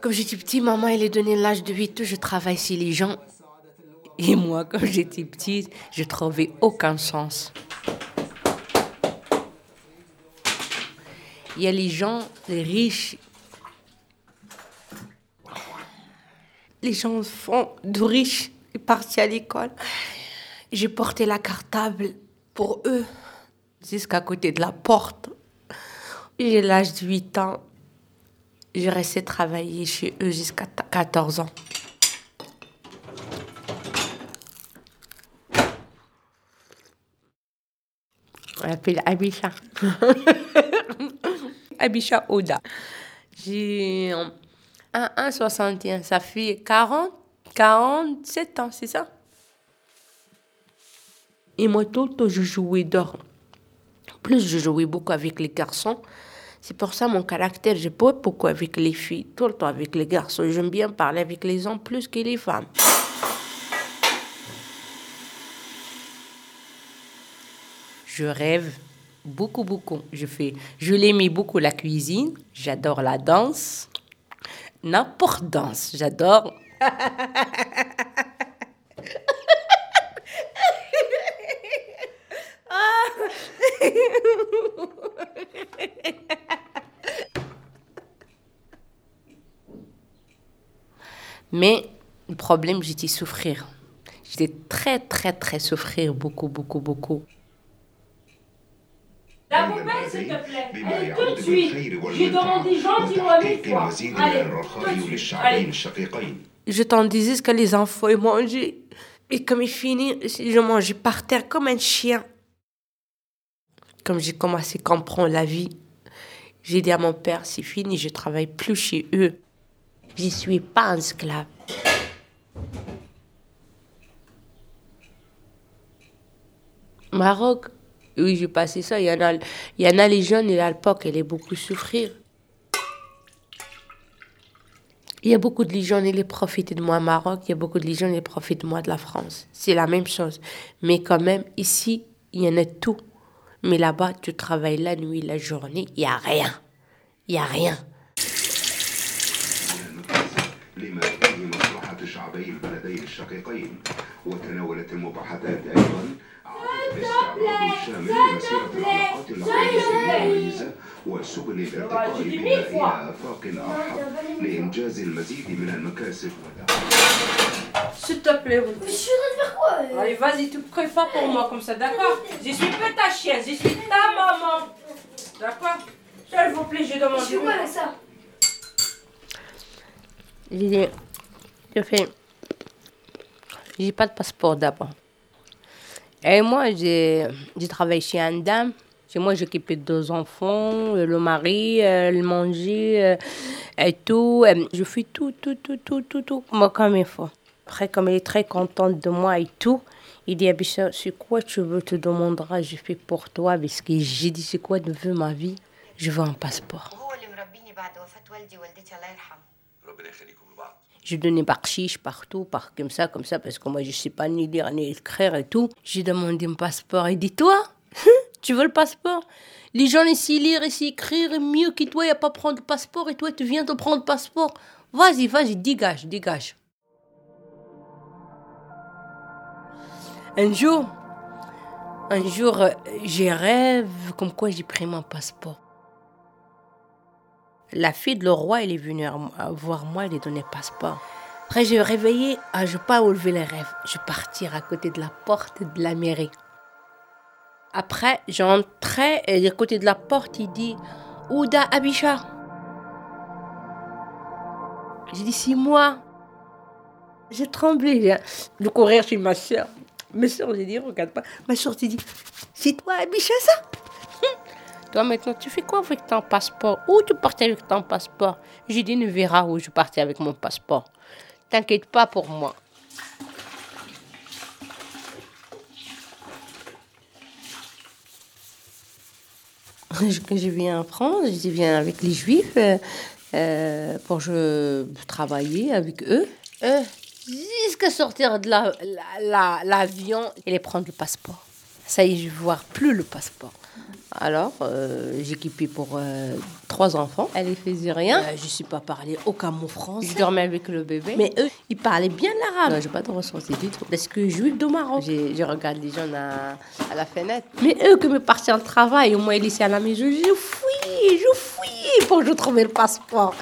Comme j'étais petit, maman, elle est donné l'âge de 8 ans, je travaille chez les gens. Et moi, quand j'étais petite, je trouvais aucun sens. Il y a les gens, les riches. Les gens font de riches et partent à l'école. J'ai porté la cartable pour eux jusqu'à côté de la porte. J'ai l'âge de 8 ans. J'ai resté travailler chez eux jusqu'à 14 ans. On l'appelle Abisha. Abisha Oda. J'ai un 1,61. Ça fait 40, 47 ans, c'est ça? Et moi, tout le temps, je jouais dehors. Plus, je jouais beaucoup avec les garçons. C'est pour ça mon caractère, je pas beaucoup avec les filles, tout le temps avec les garçons. J'aime bien parler avec les hommes plus que les femmes. Je rêve beaucoup, beaucoup. Je fais, je l'aimais beaucoup la cuisine. J'adore la danse. N'importe danse, j'adore. Mais le problème, j'étais souffrir. J'étais très, très, très souffrir, beaucoup, beaucoup, beaucoup. La poubelle, s'il te plaît. Allez, tout de suite. J'ai demandé gentiment mille fois. Allez, tout de suite. Allez. Je t'en disais ce que les enfants ils mangeaient. Et comme il finit, je mangeais par terre comme un chien. Comme j'ai commencé à comprendre la vie, j'ai dit à mon père, c'est fini, je travaille plus chez eux. Je suis pas un esclave. Maroc, oui, j'ai passé ça. Il y en a, y en a les jeunes, et à l'époque, elle est beaucoup souffrir. Il y a beaucoup de jeunes, ils profitent de moi au Maroc. Il y a beaucoup de jeunes, ils profitent de moi de la France. C'est la même chose. Mais quand même, ici, il y en a tout. Mais là-bas, tu travailles la nuit, la journée, il n'y a rien. Il n'y a rien. لما فيه مصلحة شعبي البلدين الشقيقين وتناولت المباحثات أيضا لمسيرة العلاقات المميزة وسبل الارتقاء بها إلى آفاق أرحب لإنجاز المزيد من المكاسب S'il te plaît, vous. Je suis en train de faire quoi euh Allez, vas-y, tu ne pas pour moi comme ça, d'accord Je suis pas ta chienne, je suis ta maman. D'accord S'il vous plaît, je Je demande. fais quoi avec ça Dit, je fais. J'ai pas de passeport d'abord. Et moi, j'ai travaillé chez une dame. Chez moi, j'occupais de deux enfants, euh, le mari, euh, le manger euh, et tout. Je fais tout, tout, tout, tout, tout, tout, moi comme il faut. Après, comme elle est très contente de moi et tout, il dit, Abisha, c'est quoi tu veux, te demandera, je fais pour toi. Parce que j'ai dit, c'est quoi de veux ma vie? Je veux un passeport. Je donnais par chiche partout, par comme ça, comme ça, parce que moi je sais pas ni lire ni écrire et tout. J'ai demandé un passeport et dit toi, hein? tu veux le passeport? Les gens ici lire, ici écrire mieux que toi, il a pas prendre le passeport et toi tu viens de prendre le passeport. Vas-y, vas-y, dégage, dégage. Un jour, un jour, euh, j'ai rêve comme quoi j'ai pris mon passeport. La fille de le roi, est venue voir moi, elle lui donné le passeport. Après, j'ai réveillé, ah, je pas enlevé les rêves. Je partir à côté de la porte de la mairie. Après, j'entrais, et à côté de la porte, il dit Ouda Abisha. J'ai dit C'est moi. J'ai tremblé. j'ai- De courir chez ma soeur. Ma soeur, j'ai dit Regarde pas. Ma soeur, j'ai dit C'est toi, Abisha, ça? Maintenant, tu fais quoi avec ton passeport? Où tu partais avec ton passeport? J'ai dit, ne verra où je partais avec mon passeport. T'inquiète pas pour moi. Je- viens en France, je viens avec les Juifs euh, euh, pour je travailler avec eux. Eux, jusqu'à sortir de la- la- la- l'avion et les prendre le passeport. Ça y est, je ne vois plus le passeport. Alors, euh, j'équipais pour euh, trois enfants. Elle ne faisait rien. Euh, je suis pas parlé aucun mot français. Je dormais avec le bébé. Mais eux, ils parlaient bien l'arabe. non, j'ai pas de ressenti du tout. Parce que juif de Maroc. Je regarde les gens à, à la fenêtre. Mais eux, que me partir au travail, au moins ils laissaient à la maison, je fouillais, je fouillais pour que je trouve le passeport.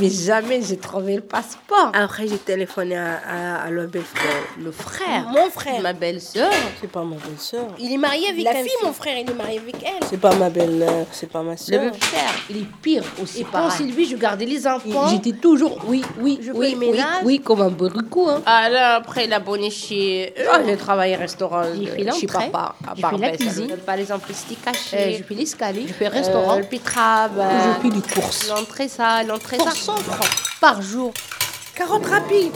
Mais jamais j'ai trouvé le passeport. Après, j'ai téléphoné à, à- à le, belle-frère, le frère. Mon frère. Ma belle-sœur. C'est pas ma belle-sœur. Il est marié avec La fille, fille. mon frère, il est marié avec elle. C'est pas ma belle, euh, c'est pas ma Le soeur. beau-frère. Il est pire aussi. Et pareil. lui, je gardais les enfants. J'étais toujours, oui, oui, Je oui, fais le oui, oui, comme un bourricot. Hein. Ah là, après, il a bonné chez. Ah, j'ai travaillé restaurant euh, chez papa. à j'ai fait la cuisine. Par exemple, les Euh, cachés. j'ai fait l'escalier. J'ai fait restaurant. Euh, le pitrab. L'entrée, ça, l'entrée, ça. 100 francs par jour. Carottes rapides.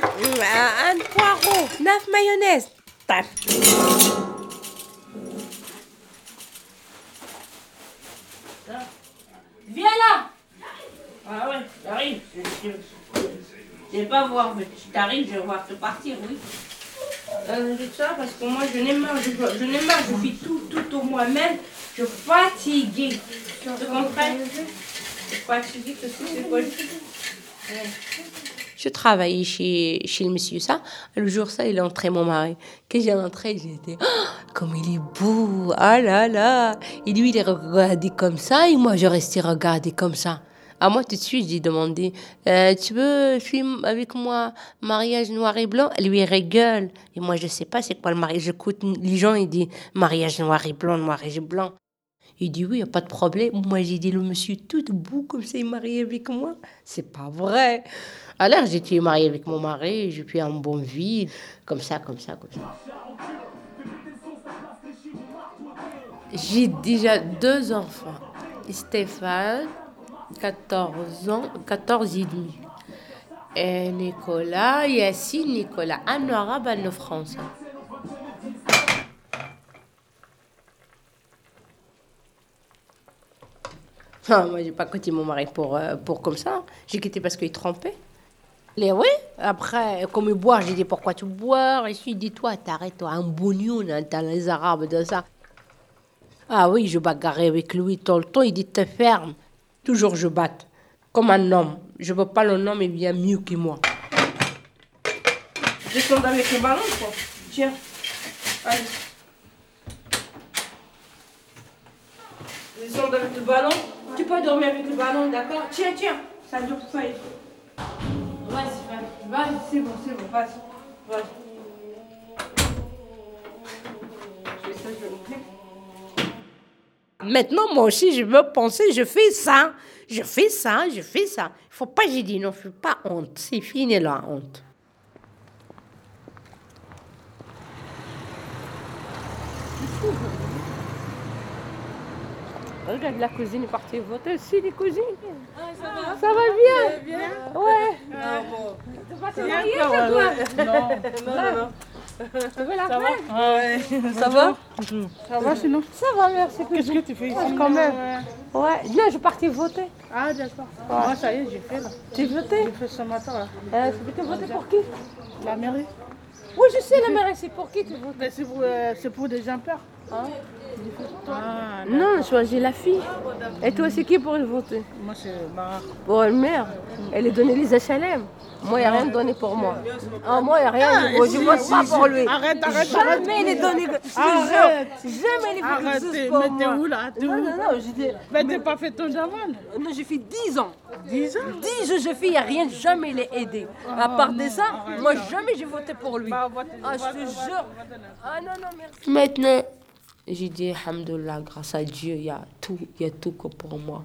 Un, un poireau. Neuf mayonnaise. Tac. Viens là Ah ouais, j'arrive. Je, vais pas voir, mais si t'arrives, je vais voir te partir, oui. Euh, ça parce que moi, je n'ai marre, je, je n'ai marre, je fais tout, tout au moi-même. Je suis fatiguée. Tu comprends Je suis fatiguée, c'est quoi Je travaillais chez, chez le monsieur ça. Le jour ça, il entré mon mari. Quand j'ai entré, j'étais Ah, comme il est beau. Ah là là. Et lui, il est regardé comme ça et moi, je restais regardé comme ça. À moi, tout de suite, j'ai demandé Euh, Tu veux film avec moi mariage noir et blanc? Lui il rigole. Et moi, je sais pas c'est quoi le mariage? J'écoute les gens, ils disent mariage noir et blanc, noir et blanc. Il dit oui, y a pas de problème. Moi, j'ai dit le monsieur tout debout comme ça, il est marié avec moi. C'est pas vrai. Alors, j'étais mariée avec mon mari, j'ai fait un bon vie, comme ça, comme ça, comme ça. J'ai déjà deux enfants. Stéphane, 14 ans, 14 et demi. Et Nicolas, Yassine, Nicolas, un arabe, un français. Ah, moi, j'ai pas quitté mon mari pour, euh, pour comme ça. J'ai quitté parce qu'il trompait. Les oui. Après, comme il boit, j'ai dit pourquoi tu bois? Et lui ai dit toi, t'arrêtes, toi, un bougnon, hein, t'as les arabes de ça. Ah oui, je bagarrais avec lui tout le temps. Il dit te ferme. Toujours je batte. Comme un homme. Je veux pas le homme, il vient mieux que moi. Descends avec le ballon, quoi. Tiens. Allez. Descends avec le ballon. Tu peux dormir avec le ballon, d'accord Tiens, tiens. Ça dure pas. Vas-y, vas-y. Vas-y, c'est bon, c'est bon. Vas-y. Vas-y. Je fais ça, je le fais. Maintenant, moi aussi, je veux penser, je fais ça. Je fais ça, je fais ça. Il faut pas, j'ai dit non, je fais pas honte. C'est fini la honte. Regarde, la cousine est partie voter aussi, les cousines. ça va Ça va bien Ouais. T'es pas mariée, toi Non, non, non. Tu veux la Ça va Ouais. Ça va Ça va sinon Ça va, merci. Qu'est-ce que tu fais ici Quand même. Ouais, non, je suis partie voter. Ah d'accord. Moi ça y est, j'ai fait là. Tu voté J'ai fait ce matin là. euh, Tu voté pour qui La mairie. Oui, je sais, la mairie, c'est pour qui tu votes Mais c'est pour, euh, c'est pour des impairs. Ah, Non, j'ai choisi la fille. Et toi, c'est qui pour le voter moi c'est Mara. Pour elle mère. Elle est donnée les HLM. Moi, il n'y a rien donné pour moi. Ah, moi, il n'y a rien. je ne vote pas pour lui. Arrête, arrête, arrête. Jamais il est donné. Je te Arrête. jure, Jamais il est fait Arrête, t'es- mais t'es moi. où là? T'es Non, où? non, non, j'ai dit- Mais t'as pas fait ton javel non, j'ai fait 10 ans. 10 ans? 10 ans, j'ai fait, il n'y a rien, jamais il est aidé. À part de ça, moi, jamais j'ai voté pour lui. Bah, vote- Ah, je te jure. Ah non, non, merci. Maintenant, j'ai dit, Alhamdoulilah, grâce à Dieu, il y a tout, il y a tout que pour moi.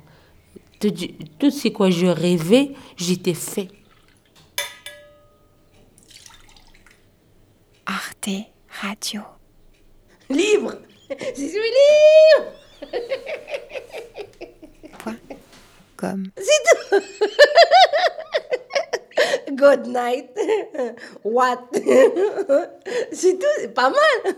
Tout, tout ce quoi je rêvais, j'étais fait. Arte Radio. Libre Je suis libre Comme. Good night. What? c'est tout, c'est pas mal.